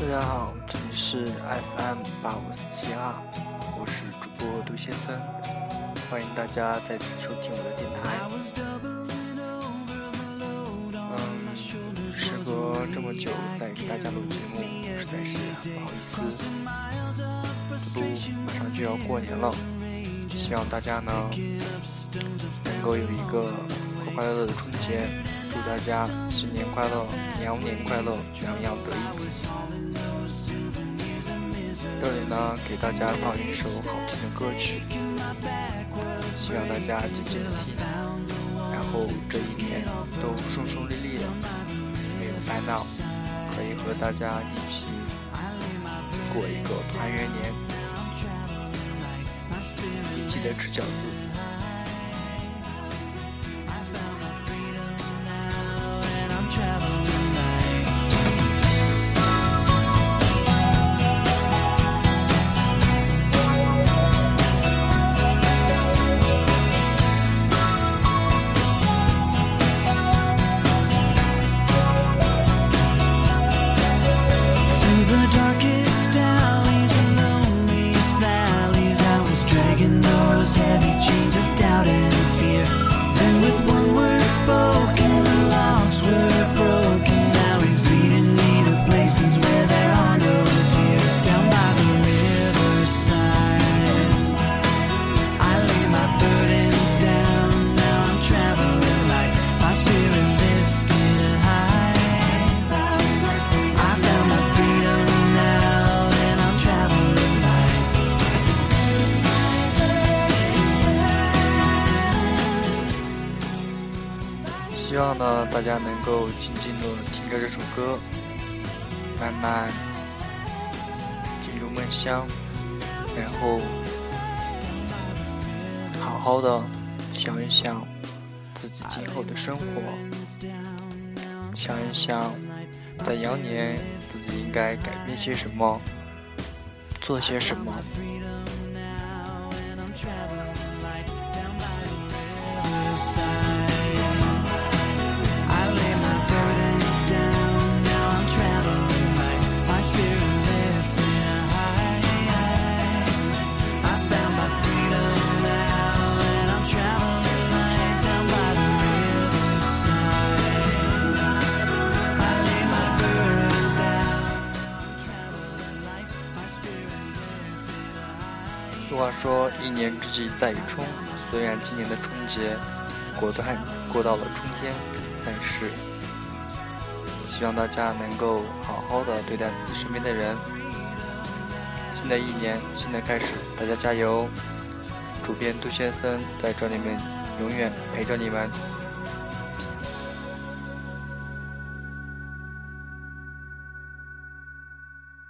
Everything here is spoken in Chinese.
大家好，这里是 FM 八五四七二，我是主播杜先生，欢迎大家再次收听我的电台。时隔这么久再给大家录节目，实在是不好意思。不，马上就要过年了，希望大家呢能够有一个快快乐乐的时间，祝大家新年快乐，羊年快乐，洋洋得意。呢，给大家放一首好听的歌曲，希望大家静静的听，然后这一年都顺顺利利的，没有烦恼，可以和大家一起过一个团圆年，记得吃饺子。希望呢，大家能够静静的听着这首歌，慢慢进入梦乡，然后好好的想一想自己今后的生活，想一想在羊年自己应该改变些什么，做些什么。俗话说：“一年之计在于春。”虽然今年的春节果断过到了春天，但是希望大家能够好好的对待自己身边的人。新的一年，新的开始，大家加油！主编杜先生在这里面永远陪着你们。